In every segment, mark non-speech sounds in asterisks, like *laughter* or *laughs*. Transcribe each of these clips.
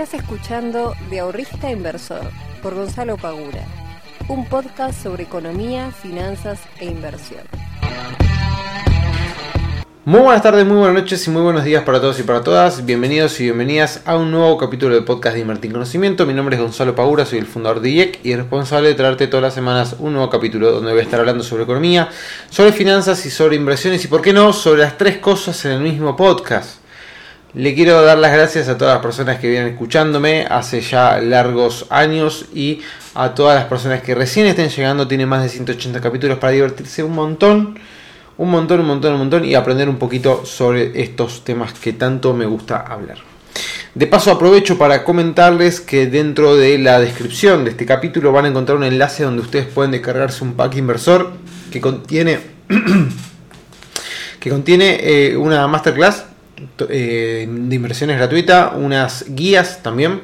Estás escuchando De Ahorrista Inversor por Gonzalo Pagura, un podcast sobre economía, finanzas e inversión. Muy buenas tardes, muy buenas noches y muy buenos días para todos y para todas. Bienvenidos y bienvenidas a un nuevo capítulo del podcast de Invertir Conocimiento. Mi nombre es Gonzalo Pagura, soy el fundador de IEC y responsable de traerte todas las semanas un nuevo capítulo donde voy a estar hablando sobre economía, sobre finanzas y sobre inversiones y, por qué no, sobre las tres cosas en el mismo podcast. Le quiero dar las gracias a todas las personas que vienen escuchándome hace ya largos años y a todas las personas que recién estén llegando, tienen más de 180 capítulos para divertirse un montón un montón, un montón, un montón y aprender un poquito sobre estos temas que tanto me gusta hablar. De paso aprovecho para comentarles que dentro de la descripción de este capítulo van a encontrar un enlace donde ustedes pueden descargarse un pack inversor que contiene *clears throat* que contiene eh, una masterclass eh, de inversiones gratuita, unas guías también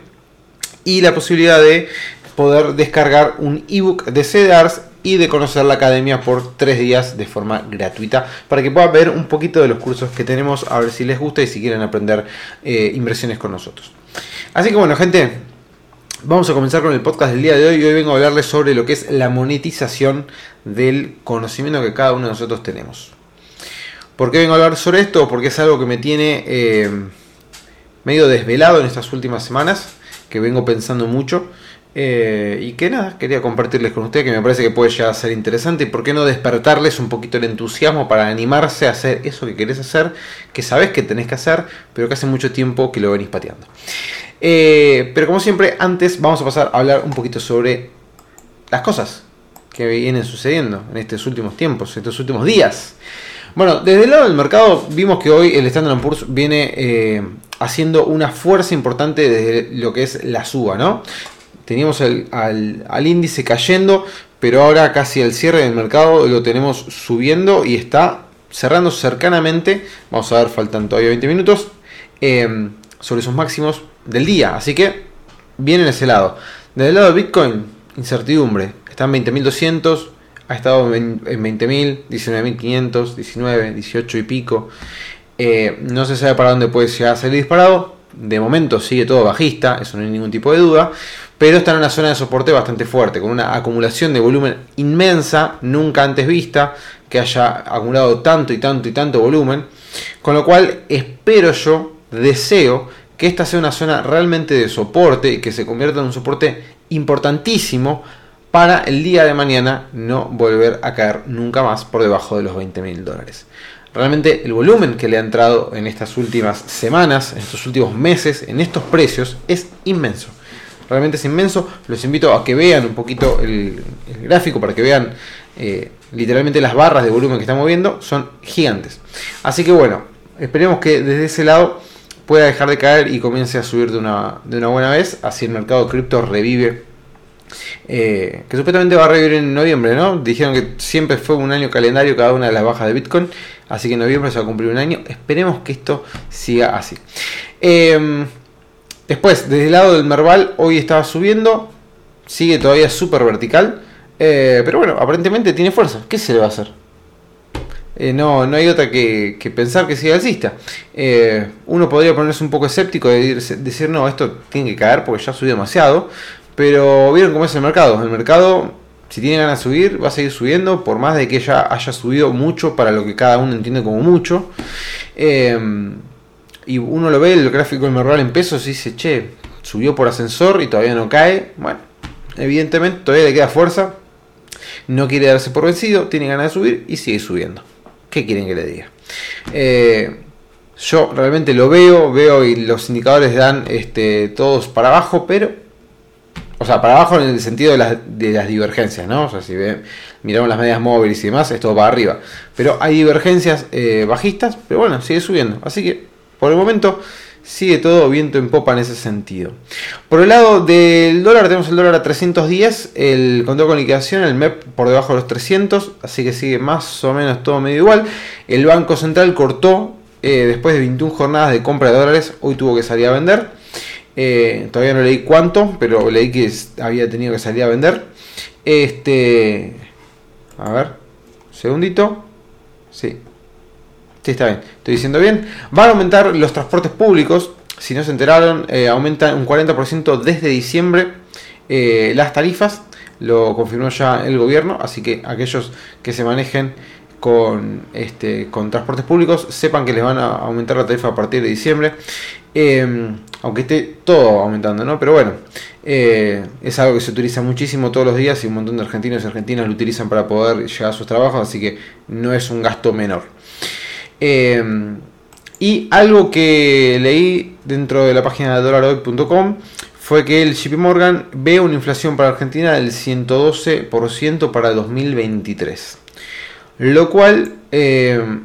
y la posibilidad de poder descargar un ebook de CEDARS y de conocer la academia por tres días de forma gratuita para que puedan ver un poquito de los cursos que tenemos, a ver si les gusta y si quieren aprender eh, inversiones con nosotros. Así que bueno, gente, vamos a comenzar con el podcast del día de hoy. Hoy vengo a hablarles sobre lo que es la monetización del conocimiento que cada uno de nosotros tenemos. ¿Por qué vengo a hablar sobre esto? Porque es algo que me tiene eh, medio desvelado en estas últimas semanas, que vengo pensando mucho. Eh, y que nada, quería compartirles con ustedes que me parece que puede ya ser interesante y por qué no despertarles un poquito el entusiasmo para animarse a hacer eso que querés hacer, que sabes que tenés que hacer, pero que hace mucho tiempo que lo venís pateando. Eh, pero como siempre, antes vamos a pasar a hablar un poquito sobre las cosas que vienen sucediendo en estos últimos tiempos, estos últimos días. Bueno, desde el lado del mercado vimos que hoy el Standard Poor's viene eh, haciendo una fuerza importante desde lo que es la suba, ¿no? Teníamos al, índice cayendo, pero ahora casi al cierre del mercado lo tenemos subiendo y está cerrando cercanamente. Vamos a ver, faltan todavía 20 minutos. Em, sobre sus máximos del día. Así que viene en ese lado. Desde el lado de Bitcoin, incertidumbre. Está en 20.200, ha estado en 20.000, 19.500, 19, 18 y pico. Eh, no se sabe para dónde puede llegar salir disparado. De momento sigue todo bajista, eso no hay ningún tipo de duda pero está en una zona de soporte bastante fuerte, con una acumulación de volumen inmensa, nunca antes vista, que haya acumulado tanto y tanto y tanto volumen, con lo cual espero yo, deseo que esta sea una zona realmente de soporte y que se convierta en un soporte importantísimo para el día de mañana no volver a caer nunca más por debajo de los 20 mil dólares. Realmente el volumen que le ha entrado en estas últimas semanas, en estos últimos meses, en estos precios, es inmenso realmente es inmenso. Los invito a que vean un poquito el, gráfico para que vean eh, literalmente las barras de volumen que estamos viendo. Son gigantes. Así que bueno, esperemos que desde ese lado pueda dejar de caer y comience a subir de una, de una buena vez. Así el mercado cripto revive. Eh, que supuestamente va a revivir en noviembre, ¿no? Dijeron que siempre fue un año calendario cada una de las bajas de Bitcoin. Así que en noviembre se va a cumplir un año. Esperemos que esto siga así. Eh, Después, desde el lado del Merval, hoy estaba subiendo. Sigue todavía súper vertical. Eh, pero bueno, aparentemente tiene fuerza. ¿Qué se le va a hacer? Eh, no, no hay otra que, pensar que siga alcista. Uno podría ponerse un poco escéptico y decir, no, esto tiene que caer porque ya subió demasiado. Pero vieron cómo es el mercado. El mercado, si tiene ganas de subir, va a seguir subiendo, por más de que ya haya subido mucho para lo que cada uno entiende como mucho y uno lo ve el gráfico del Merval en pesos y dice, che, subió por ascensor y todavía no cae. Bueno, evidentemente todavía le queda fuerza. No quiere darse por vencido, tiene ganas de subir y sigue subiendo. ¿Qué quieren que le diga? Eh, yo realmente lo veo, veo y los indicadores dan este, todos para abajo, pero... O sea, para abajo en el sentido de las, de las divergencias, ¿no? O sea, si ve, miramos las medias móviles y demás, es todo para arriba. Pero hay divergencias eh, bajistas, pero bueno, sigue subiendo. Así que por el momento sigue todo viento en popa en ese sentido. Por el lado del dólar tenemos el dólar a 310, el control con liquidación, el MEP por debajo de los 300, así que sigue más o menos todo medio igual. El Banco Central cortó eh, después de 21 jornadas de compra de dólares, hoy tuvo que salir a vender. Eh, todavía no leí cuánto, pero leí que había tenido que salir a vender. Este, a ver, segundito. Sí, Sí, está bien, estoy diciendo bien. Van a aumentar los transportes públicos. si no se enteraron, eh, aumentan un 40% desde diciembre eh, las tarifas. Lo confirmó ya el gobierno, así que aquellos que se manejen con, este, con transportes públicos sepan que les van a aumentar la tarifa a partir de diciembre. Em, aunque esté todo aumentando, ¿no? Pero bueno, eh, es algo que se utiliza muchísimo todos los días y un montón de argentinos y argentinas lo utilizan para poder llegar a sus trabajos, así que no es un gasto menor. Em, y algo que leí dentro de la página de dolaroy.com fue que el JP Morgan ve una inflación para Argentina del 112% para 2023. Lo cual, em,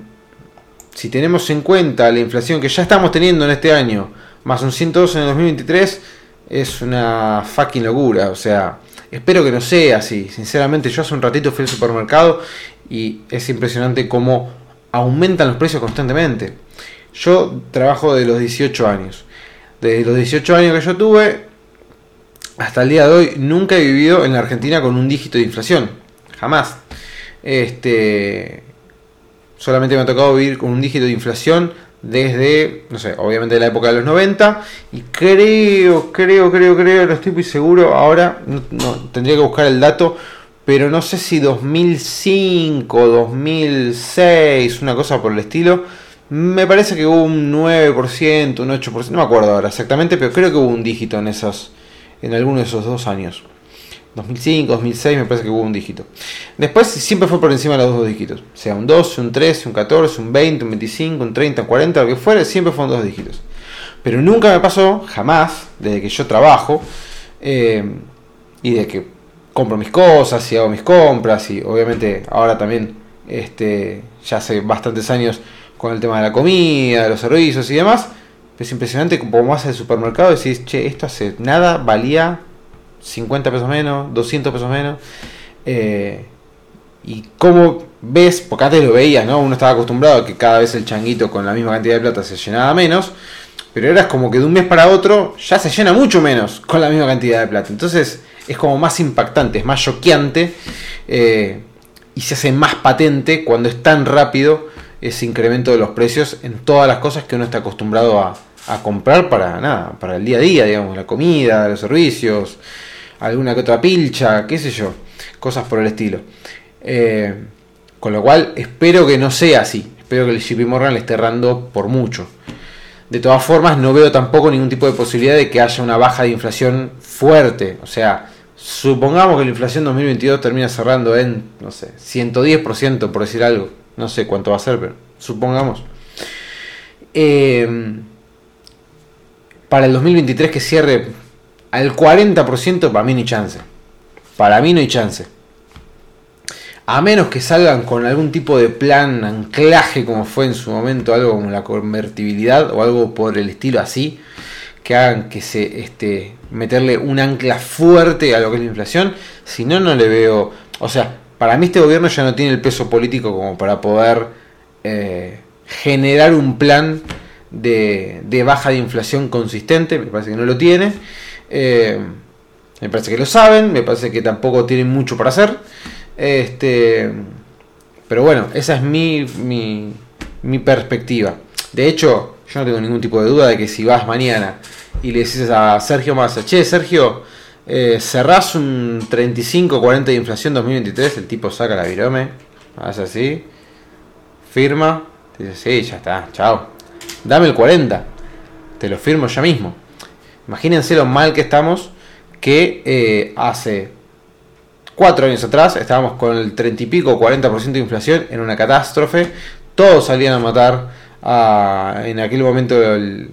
si tenemos en cuenta la inflación que ya estamos teniendo en este año, más un 112 en el 2023, es una fucking locura. O sea, espero que no sea así. Sinceramente, yo hace un ratito fui al supermercado y es impresionante cómo aumentan los precios constantemente. Yo trabajo de los 18 años. Desde los 18 años que yo tuve hasta el día de hoy nunca he vivido en la Argentina con un dígito de inflación. Jamás. Este solamente me ha tocado vivir con un dígito de inflación desde, no sé, obviamente de la época de los 90 y creo, creo, creo, creo, no estoy muy seguro, ahora no, tendría que buscar el dato, pero no sé si 2005, 2006, una cosa por el estilo, me parece que hubo un 9%, un 8%, no me acuerdo ahora exactamente, pero creo que hubo un dígito en esos en alguno de esos dos años. 2005, 2006 me parece que hubo un dígito. Después siempre fue por encima de los dos dígitos. Sea un 12, un 13, un 14, un 20, un 25, un 30, un 40, lo que fuera, siempre fueron dos dígitos. Pero nunca me pasó, jamás, desde que yo trabajo eh, y de que compro mis cosas y hago mis compras y obviamente ahora también, este, ya hace bastantes años con el tema de la comida, de los servicios y demás, es impresionante como vas al supermercado y decís, che, esto hace nada, valía 50 pesos menos, 200 pesos menos. Eh, y cómo ves, porque antes lo veías, ¿no? Uno estaba acostumbrado a que cada vez el changuito con la misma cantidad de plata se llenaba menos, pero era como que de un mes para otro ya se llena mucho menos con la misma cantidad de plata. Entonces es como más impactante, es más choqueante eh, y se hace más patente cuando es tan rápido ese incremento de los precios en todas las cosas que uno está acostumbrado a, a comprar para nada, para el día a día, digamos, la comida, los servicios, alguna que otra pilcha, qué sé yo, cosas por el estilo. Eh, con lo cual espero que no sea así, espero que el JP Morgan le esté errando por mucho. De todas formas, no veo tampoco ningún tipo de posibilidad de que haya una baja de inflación fuerte. O sea, supongamos que la inflación 2022 termina cerrando en, no sé, 110% por decir algo. No sé cuánto va a ser, pero supongamos. Eh, para el 2023 que cierre al 40% para mí no hay chance. Para mí no hay chance. A menos que salgan con algún tipo de plan anclaje como fue en su momento algo como la convertibilidad o algo por el estilo así, que hagan que se este, meterle un ancla fuerte a lo que es la inflación, si no no le veo, o sea, para mí este gobierno ya no tiene el peso político como para poder eh, generar un plan de, de baja de inflación consistente, me parece que no lo tiene. Eh, me parece que lo saben, me parece que tampoco tienen mucho para hacer. Este, pero bueno, esa es mi, mi, perspectiva. De hecho, yo no tengo ningún tipo de duda de que si vas mañana y le dices a Sergio Massa, che, Sergio, eh, cerrás un 35-40 de inflación 2023, el tipo saca la virome, hace así, firma, dice, sí, ya está, chao. Dame el 40, te lo firmo ya mismo. Imagínense lo mal que estamos que eh, hace cuatro años atrás estábamos con el 30 y pico, 40% de inflación en una catástrofe. Todos salían a matar a, en aquel momento el,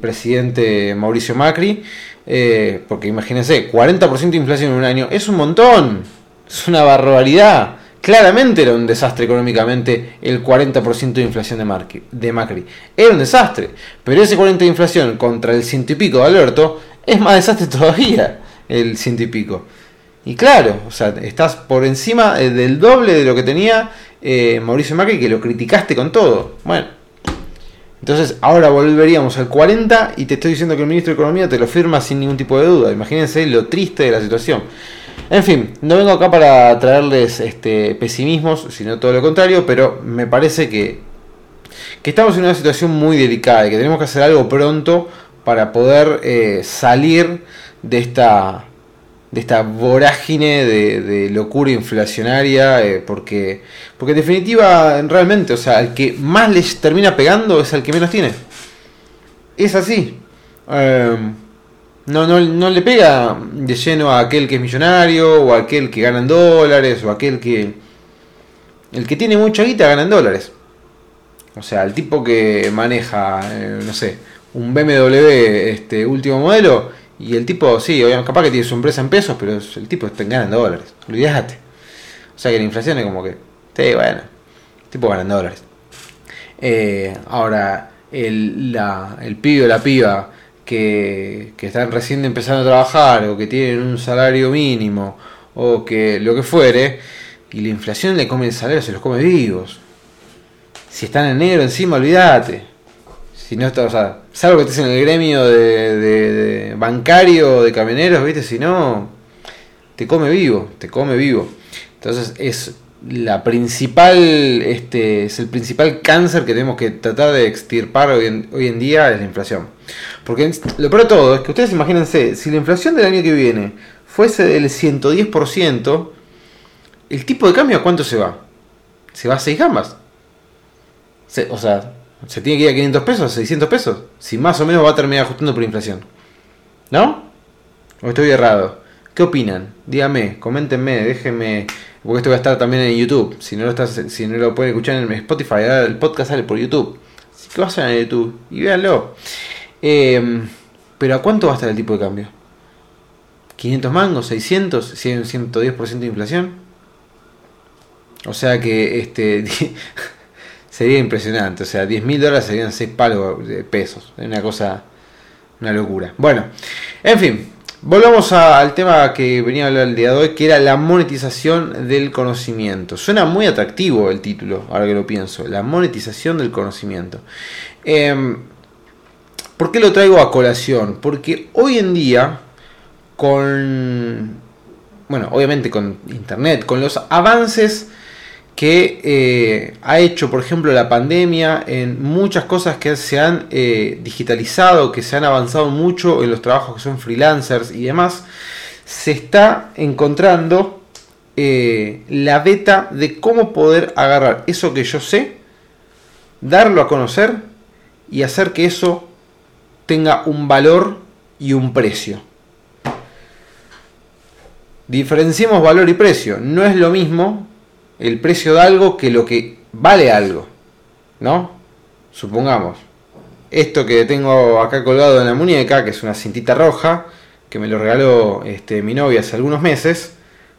presidente Mauricio Macri. Eh, porque imagínense, 40% de inflación en un año es un montón. Es una barbaridad. Claramente era un desastre económicamente el 40% de inflación de, Macri. Era un desastre. Pero ese 40% de inflación contra el ciento y pico de Alberto es más desastre *laughs* todavía el ciento y pico. Y claro, o sea, estás por encima eh, del doble de lo que tenía eh, Mauricio Macri, que lo criticaste con todo. Bueno, entonces ahora volveríamos al 40 y te estoy diciendo que el ministro de Economía te lo firma sin ningún tipo de duda. Imagínense lo triste de la situación. En fin, no vengo acá para traerles este, pesimismos, sino todo lo contrario, pero me parece que, que estamos en una situación muy delicada y que tenemos que hacer algo pronto para poder eh, salir de esta de esta vorágine de, locura inflacionaria, eh, porque, porque en definitiva, realmente, o sea, el que más les termina pegando es el que menos tiene. Es así. Em, no, no, no, le pega de lleno a aquel que es millonario, o a aquel que gana en dólares, o aquel que... El que tiene mucha guita gana en dólares. O sea, el tipo que maneja, eh, no sé, un BMW este último modelo y el tipo, sí, capaz que tiene su empresa en pesos, pero el tipo está en dólares. Olvídate. O sea que la inflación es como que, sí, bueno, el tipo gana en dólares. Eh, ahora, el, la, el pibe o la piba que, que están recién empezando a trabajar o que tienen un salario mínimo o que lo que fuere, y la inflación le come el salario, se los come vivos. Si están en negro encima, olvídate. Si no está, o sea, salvo que estés en el gremio de, de, bancario de camioneros, ¿viste? Si no, te come vivo, te come vivo. Entonces es la principal, este, es el principal cáncer que tenemos que tratar de extirpar hoy en, hoy en día es la inflación. Porque lo peor de todo es que ustedes imagínense, si la inflación del año que viene fuese del 110%, el tipo de cambio a cuánto se va? Se va a 6 gambas. o sea, se tiene que ir a 500 pesos, 600 pesos. Si más o menos va a terminar ajustando por inflación. ¿No? ¿O estoy errado? ¿Qué opinan? Díganme, coméntenme, déjenme. Porque esto va a estar también en YouTube. Si no lo, estás, si no lo pueden escuchar en Spotify, el podcast sale por YouTube. Así que vayan a YouTube y véanlo. Em, pero ¿a cuánto va a estar el tipo de cambio? ¿500 mangos? ¿600? ¿Si hay un 110% de inflación? O sea que este *laughs* sería impresionante. O sea, 10 mil dólares serían 6 palos de pesos. Es una cosa, una locura. Bueno, en fin, volvamos al tema que venía a hablar el día de hoy, que era la monetización del conocimiento. Suena muy atractivo el título, ahora que lo pienso, la monetización del conocimiento. Em, ¿Por qué lo traigo a colación? Porque hoy en día, con, bueno, obviamente con Internet, con los avances que eh, ha hecho, por ejemplo, la pandemia en muchas cosas que se han eh, digitalizado, que se han avanzado mucho en los trabajos que son freelancers y demás, se está encontrando eh, la beta de cómo poder agarrar eso que yo sé, darlo a conocer y hacer que eso tenga un valor y un precio. Diferenciemos valor y precio. No es lo mismo el precio de algo que lo que vale algo. ¿No? Supongamos. Esto que tengo acá colgado en la muñeca, que es una cintita roja, que me lo regaló este, mi novia hace algunos meses,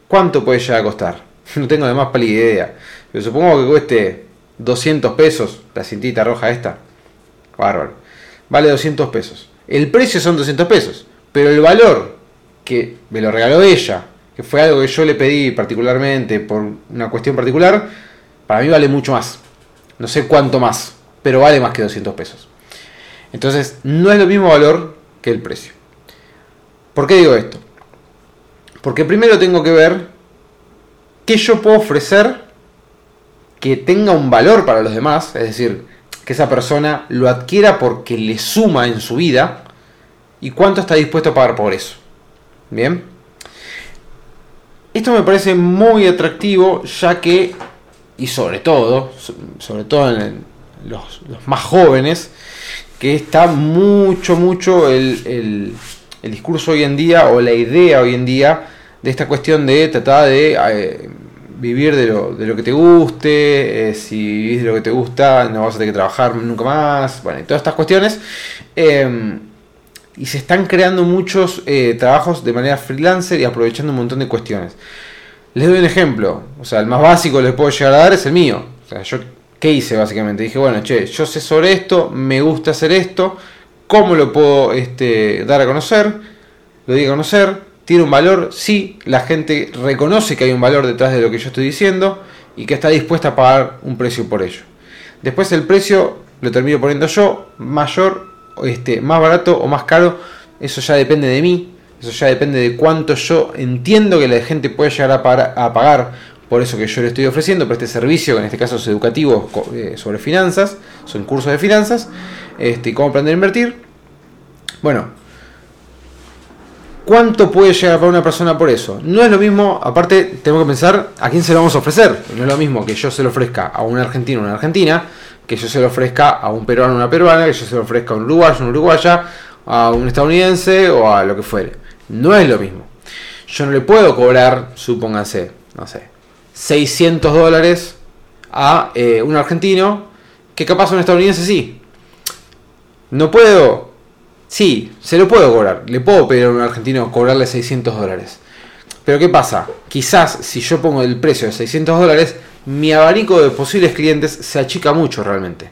¿cuánto puede llegar a costar? *laughs* No tengo de más pálida idea. Pero supongo que cueste 200 pesos la cintita roja esta. Bárbaro. Vale 200 pesos. El precio son 200 pesos. Pero el valor que me lo regaló ella que fue algo que yo le pedí particularmente por una cuestión particular, para mí vale mucho más. No sé cuánto más, pero vale más que 200 pesos. Entonces, no es lo mismo valor que el precio. ¿Por qué digo esto? Porque primero tengo que ver qué yo puedo ofrecer que tenga un valor para los demás, es decir, que esa persona lo adquiera porque le suma en su vida y cuánto está dispuesto a pagar por eso. Bien. Esto me parece muy atractivo ya que, y sobre todo, sobre todo en los, más jóvenes, que está mucho, mucho el, discurso hoy en día o la idea hoy en día de esta cuestión de tratar de eh, vivir de lo, de lo, que te guste, eh, si vivís de lo que te gusta no vas a tener que trabajar nunca más, bueno, y todas estas cuestiones. Em, y se están creando muchos eh, trabajos de manera freelancer y aprovechando un montón de cuestiones. Les doy un ejemplo, o sea, el más básico que les puedo llegar a dar es el mío. O sea, yo, ¿qué hice básicamente? Dije, bueno, che, yo sé sobre esto, me gusta hacer esto, ¿cómo lo puedo este, dar a conocer? Lo di a conocer, tiene un valor, sí, la gente reconoce que hay un valor detrás de lo que yo estoy diciendo y que está dispuesta a pagar un precio por ello. Después el precio lo termino poniendo yo, mayor este, más barato o más caro, eso ya depende de mí, eso ya depende de cuánto yo entiendo que la gente puede llegar a pagar, por eso que yo le estoy ofreciendo, por este servicio, que en este caso es educativo eh, sobre finanzas, son cursos de finanzas, este, cómo aprender a invertir. Bueno, ¿cuánto puede llegar para una persona por eso? No es lo mismo, aparte tengo que pensar a quién se lo vamos a ofrecer. No es lo mismo que yo se lo ofrezca a un argentino o una argentina, que yo se lo ofrezca a un peruano una peruana, que yo se lo ofrezca a un uruguayo una uruguaya, a un estadounidense o a lo que fuere. No es lo mismo. Yo no le puedo cobrar, supónganse, no sé, 600 dólares a eh, un argentino, que capaz un estadounidense sí. No puedo, sí, se lo puedo cobrar. Le puedo pedir a un argentino cobrarle 600 dólares. Pero ¿qué pasa? Quizás si yo pongo el precio de 600 dólares, mi abanico de posibles clientes se achica mucho realmente.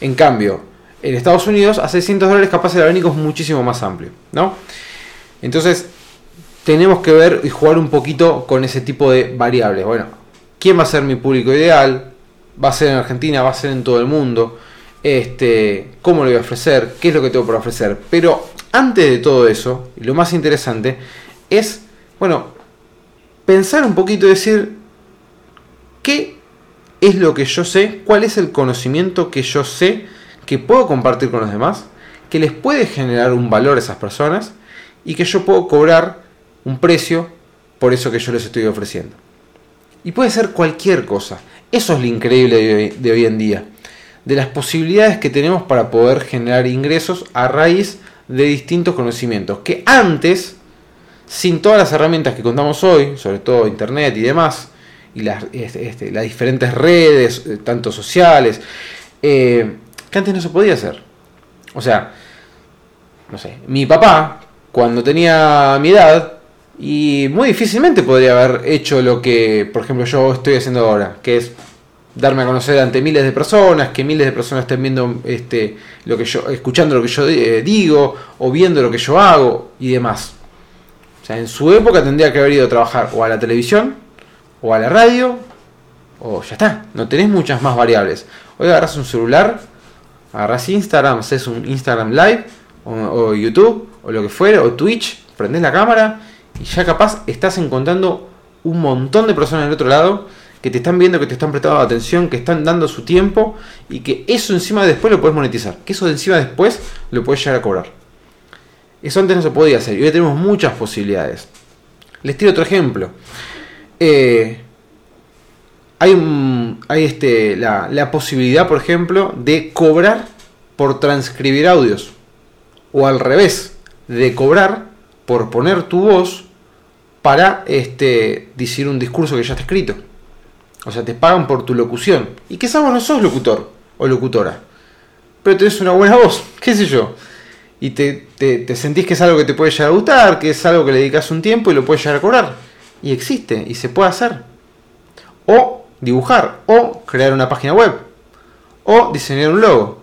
En cambio, en Estados Unidos a 600 dólares capaz el abanico es muchísimo más amplio, ¿no? Entonces, tenemos que ver y jugar un poquito con ese tipo de variables. Bueno, ¿quién va a ser mi público ideal? ¿Va a ser en Argentina? ¿Va a ser en todo el mundo? Este, ¿Cómo lo voy a ofrecer? ¿Qué es lo que tengo por ofrecer? Pero antes de todo eso, lo más interesante, es, bueno, pensar un poquito y decir, ¿qué es lo que yo sé? ¿Cuál es el conocimiento que yo sé que puedo compartir con los demás? Que les puede generar un valor a esas personas y que yo puedo cobrar un precio por eso que yo les estoy ofreciendo. Y puede ser cualquier cosa. Eso es lo increíble de hoy, en día. De las posibilidades que tenemos para poder generar ingresos a raíz de distintos conocimientos. Que antes, sin todas las herramientas que contamos hoy, sobre todo Internet y demás, y las, este, este, las diferentes redes, eh, tanto sociales, eh, que antes no se podía hacer. O sea, no sé, mi papá, cuando tenía mi edad, y muy difícilmente podría haber hecho lo que, por ejemplo, yo estoy haciendo ahora, que es darme a conocer ante miles de personas, que miles de personas estén viendo este, lo que yo, escuchando lo que yo eh, digo, o viendo lo que yo hago y demás. O sea, en su época tendría que haber ido a trabajar o a la televisión, o a la radio, o ya está, no tenés muchas más variables. Hoy agarras un celular, agarras Instagram, haces un Instagram Live, o, YouTube, o lo que fuera, o Twitch, prendés la cámara y ya capaz estás encontrando un montón de personas del otro lado que te están viendo, que te están prestando atención, que están dando su tiempo y que eso encima después lo puedes monetizar. Que eso encima después lo puedes llegar a cobrar. Eso antes no se podía hacer y hoy tenemos muchas posibilidades. Les tiro otro ejemplo. Eh, hay, un, hay este, la, la posibilidad, por ejemplo, de cobrar por transcribir audios. O al revés, de cobrar por poner tu voz para este, decir un discurso que ya está escrito. O sea, te pagan por tu locución. Y quizás vos no sos locutor o locutora. Pero tenés una buena voz, qué sé yo. Y te, te, sentís que es algo que te puede llegar a gustar, que es algo que le dedicas un tiempo y lo puedes llegar a cobrar. Y existe, y se puede hacer. O dibujar, o crear una página web, o diseñar un logo,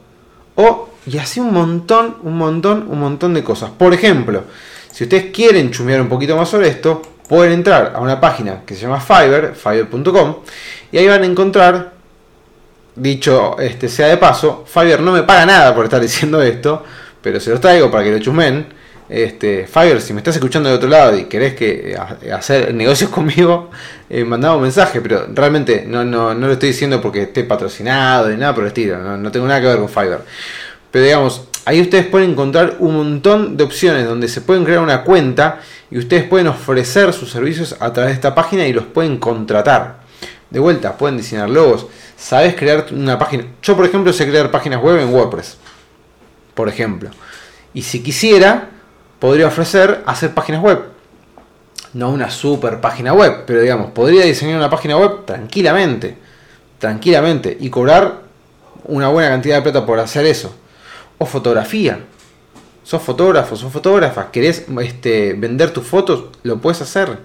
o y así un montón, un montón, un montón de cosas. Por ejemplo, si ustedes quieren chumear un poquito más sobre esto, pueden entrar a una página que se llama Fiverr, fiverr.com, y ahí van a encontrar, dicho este sea de paso, Fiverr no me paga nada por estar diciendo esto, pero se los traigo para que lo chumen. Este, Fiverr, si me estás escuchando de otro lado y querés que eh, hacer negocios *laughs* conmigo, eh, mandame un mensaje, pero realmente no, no, no lo estoy diciendo porque esté patrocinado ni nada por el estilo, no, no tengo nada que ver con Fiverr. Pero digamos, ahí ustedes pueden encontrar un montón de opciones donde se pueden crear una cuenta y ustedes pueden ofrecer sus servicios a través de esta página y los pueden contratar. De vuelta, pueden diseñar logos. Sabes crear una página. Yo, por ejemplo, sé crear páginas web en WordPress. Por ejemplo. Y si quisiera, podría ofrecer hacer páginas web. No una super página web, pero digamos, podría diseñar una página web tranquilamente. Tranquilamente. Y cobrar una buena cantidad de plata por hacer eso o fotografía. Sos fotógrafo, sos fotógrafa, querés este, vender tus fotos, lo puedes hacer.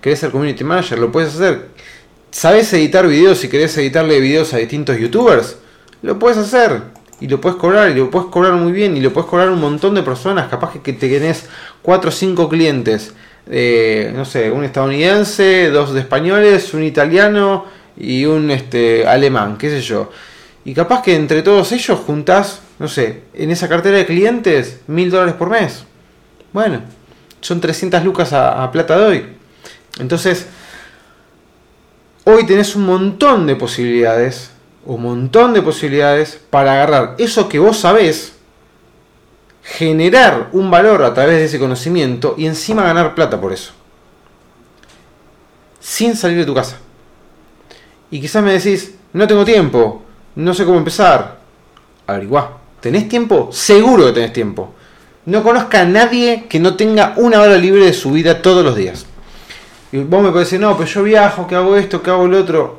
Querés ser community manager, lo puedes hacer. ¿Sabes editar videos y querés editarle videos a distintos youtubers? Lo puedes hacer. Y lo puedes cobrar, y lo puedes cobrar muy bien, y lo puedes cobrar un montón de personas. Capaz que te tenés 4 o 5 clientes. Eh, no sé, un estadounidense, dos de españoles, un italiano y un este, alemán, qué sé yo. Y capaz que entre todos ellos juntás no sé, en esa cartera de clientes, mil dólares por mes. Bueno, son 300 lucas a, plata de hoy. Entonces, hoy tenés un montón de posibilidades, un montón de posibilidades para agarrar eso que vos sabés, generar un valor a través de ese conocimiento y encima ganar plata por eso. Sin salir de tu casa. Y quizás me decís, no tengo tiempo, no sé cómo empezar. Averiguá. ¿Tenés tiempo? Seguro que tenés tiempo. No conozca a nadie que no tenga una hora libre de su vida todos los días. Y vos me podés decir, no, pero yo viajo, que hago esto, que hago lo otro.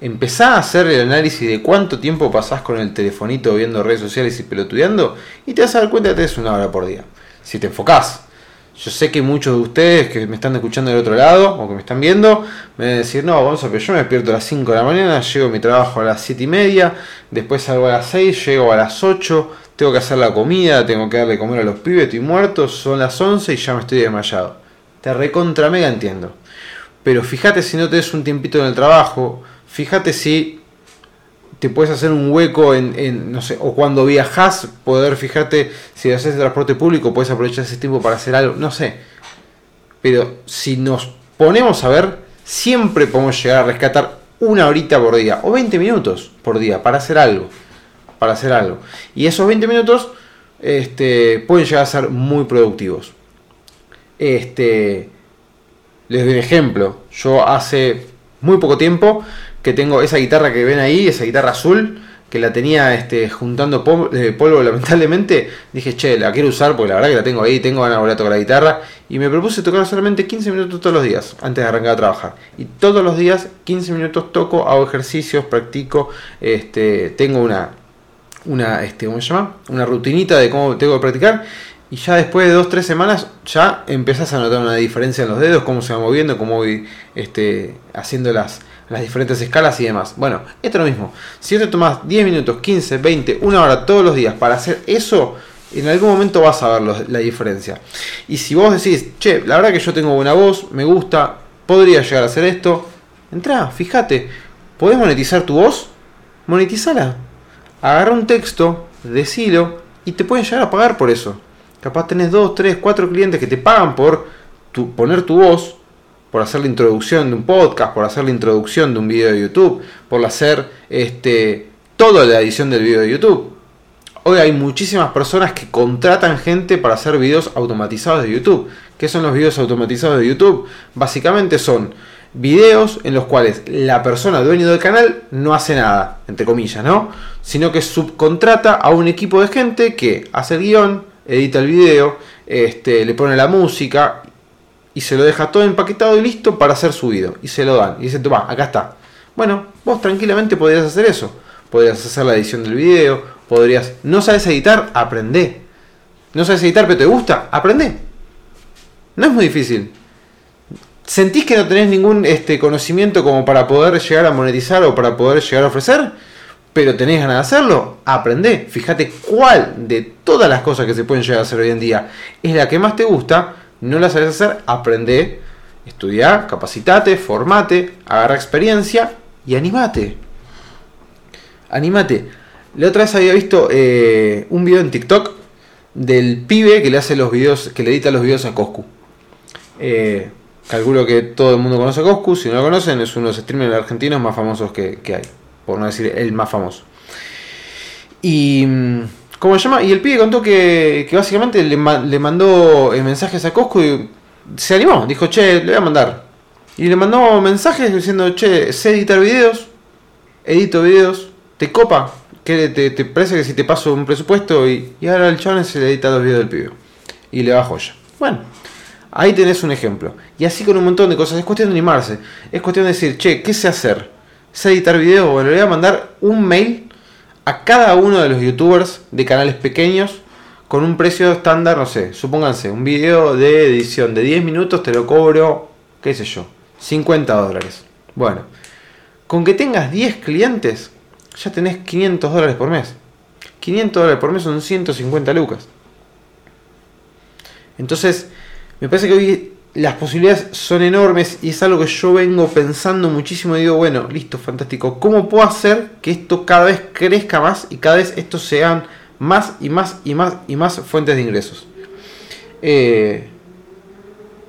Empezá a hacer el análisis de cuánto tiempo pasás con el telefonito viendo redes sociales y pelotudeando y te vas a dar cuenta que tenés una hora por día. Si te enfocás. Yo sé que muchos de ustedes que me están escuchando del otro lado o que me están viendo me van a decir, no, vamos a ver, yo me despierto a las 5 de la mañana, llego a mi trabajo a las 7 y media, después salgo a las 6, llego a las 8, tengo que hacer la comida, tengo que darle comer a los pibes, estoy muerto, son las 11 y ya me estoy desmayado. Te recontra mega entiendo. Pero fíjate si no te des un tiempito en el trabajo, fíjate si te puedes hacer un hueco en, no sé, o cuando viajas, poder fijarte si haces transporte público, puedes aprovechar ese tiempo para hacer algo, no sé. Pero si nos ponemos a ver, siempre podemos llegar a rescatar una horita por día, o 20 minutos por día, para hacer algo. Para hacer algo. Y esos 20 minutos este, pueden llegar a ser muy productivos. Este, les doy un ejemplo. Yo hace muy poco tiempo que tengo esa guitarra que ven ahí, esa guitarra azul, que la tenía este, juntando eh, polvo, *laughs* lamentablemente, dije, che, la quiero usar porque la verdad que la tengo ahí, tengo ganas de volver a tocar la guitarra, y me propuse tocar solamente 15 minutos todos los días, antes de arrancar a trabajar. Y todos los días, 15 minutos toco, hago ejercicios, practico, este, tengo una, una, este, ¿cómo se llama? Una rutinita de cómo tengo que practicar, y ya después de 2-3 semanas ya empezás a notar una diferencia en los dedos, cómo se va moviendo, cómo voy este, haciendo las las diferentes escalas y demás. Bueno, esto es lo mismo. Si te tomas 10 minutos, 15, 20, una hora todos los días para hacer eso, en algún momento vas a ver la diferencia. Y si vos decís, che, la verdad que yo tengo buena voz, me gusta, podría llegar a hacer esto, entra, fíjate, ¿podés monetizar tu voz? Monetizala. Agarra un texto, decilo y te pueden llegar a pagar por eso. Capaz tenés 2, 3, 4 clientes que te pagan por tu, poner tu voz por hacer la introducción de un podcast, por hacer la introducción de un video de YouTube, por hacer este, toda la edición del video de YouTube. Hoy hay muchísimas personas que contratan gente para hacer videos automatizados de YouTube. ¿Qué son los videos automatizados de YouTube? Básicamente son videos en los cuales la persona dueño del canal no hace nada, entre comillas, ¿no? Sino que subcontrata a un equipo de gente que hace el guion, edita el video, este, le pone la música y se lo deja todo empaquetado y listo para ser subido. Y se lo dan. Y dicen, toma, acá está. Bueno, vos tranquilamente podrías hacer eso. Podrías hacer la edición del video. Podrías. ¿No sabes editar? Aprende ¿No sabes editar pero te gusta? Aprende. No es muy difícil. ¿Sentís que no tenés ningún este, conocimiento como para poder llegar a monetizar o para poder llegar a ofrecer? Pero tenés ganas de hacerlo, aprende. Fíjate cuál de todas las cosas que se pueden llegar a hacer hoy en día es la que más te gusta no la sabes hacer, aprende, estudia, capacitate, formate, agarra experiencia y animate. Animate. La otra vez había visto eh, un video en TikTok del pibe que le hace los videos, que le edita los videos a Coscu. Eh, calculo que todo el mundo conoce a Coscu, si no lo conocen, es uno de los streamers argentinos más famosos que, hay, por no decir el más famoso. Y mm, ¿Cómo llama? Y el pibe contó que, básicamente le, mandó mensajes a Cosco y se animó. Dijo, che, le voy a mandar. Y le mandó mensajes diciendo, che, sé editar videos, edito videos, te copa, que te, parece que si te paso un presupuesto y, ahora el chabón se le edita los videos del pibe. Y le va joya. Bueno, ahí tenés un ejemplo. Y así con un montón de cosas. Es cuestión de animarse. Es cuestión de decir, che, ¿qué sé hacer? ¿Sé editar videos? Bueno, le voy a mandar un mail a cada uno de los youtubers de canales pequeños con un precio estándar, no sé, supónganse, un video de edición de 10 minutos te lo cobro, qué sé yo, 50 dólares. Bueno, con que tengas 10 clientes, ya tenés 500 dólares por mes. 500 dólares por mes son 150 lucas. Entonces, me parece que hoy las posibilidades son enormes y es algo que yo vengo pensando muchísimo y digo, bueno, listo, fantástico. ¿Cómo puedo hacer que esto cada vez crezca más y cada vez estos sean más y más y más y más fuentes de ingresos? Eh,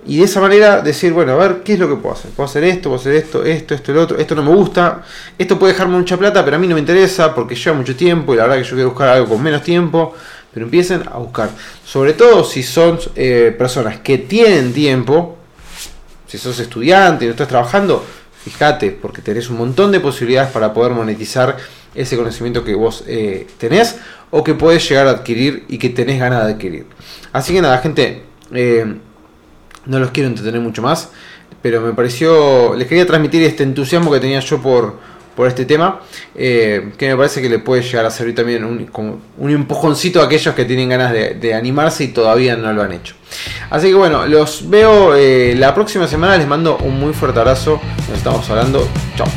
Y de esa manera decir, bueno, a ver, ¿qué es lo que puedo hacer? Puedo hacer esto, puedo hacer esto, esto, esto, el otro, esto no me gusta, esto puede dejarme mucha plata, pero a mí no me interesa porque lleva mucho tiempo y la verdad que yo quiero buscar algo con menos tiempo. Pero empiecen a buscar, sobre todo si son eh, personas que tienen tiempo, si sos estudiante y no estás trabajando, fíjate, porque tenés un montón de posibilidades para poder monetizar ese conocimiento que vos eh, tenés o que puedes llegar a adquirir y que tenés ganas de adquirir. Así que nada, gente, eh, no los quiero entretener mucho más, pero me pareció, les quería transmitir este entusiasmo que tenía yo por, por este tema, eh, que me parece que le puede llegar a servir también un, como un empujoncito a aquellos que tienen ganas de, animarse y todavía no lo han hecho. Así que bueno, los veo la próxima semana, les mando un muy fuerte abrazo, nos estamos hablando, chao.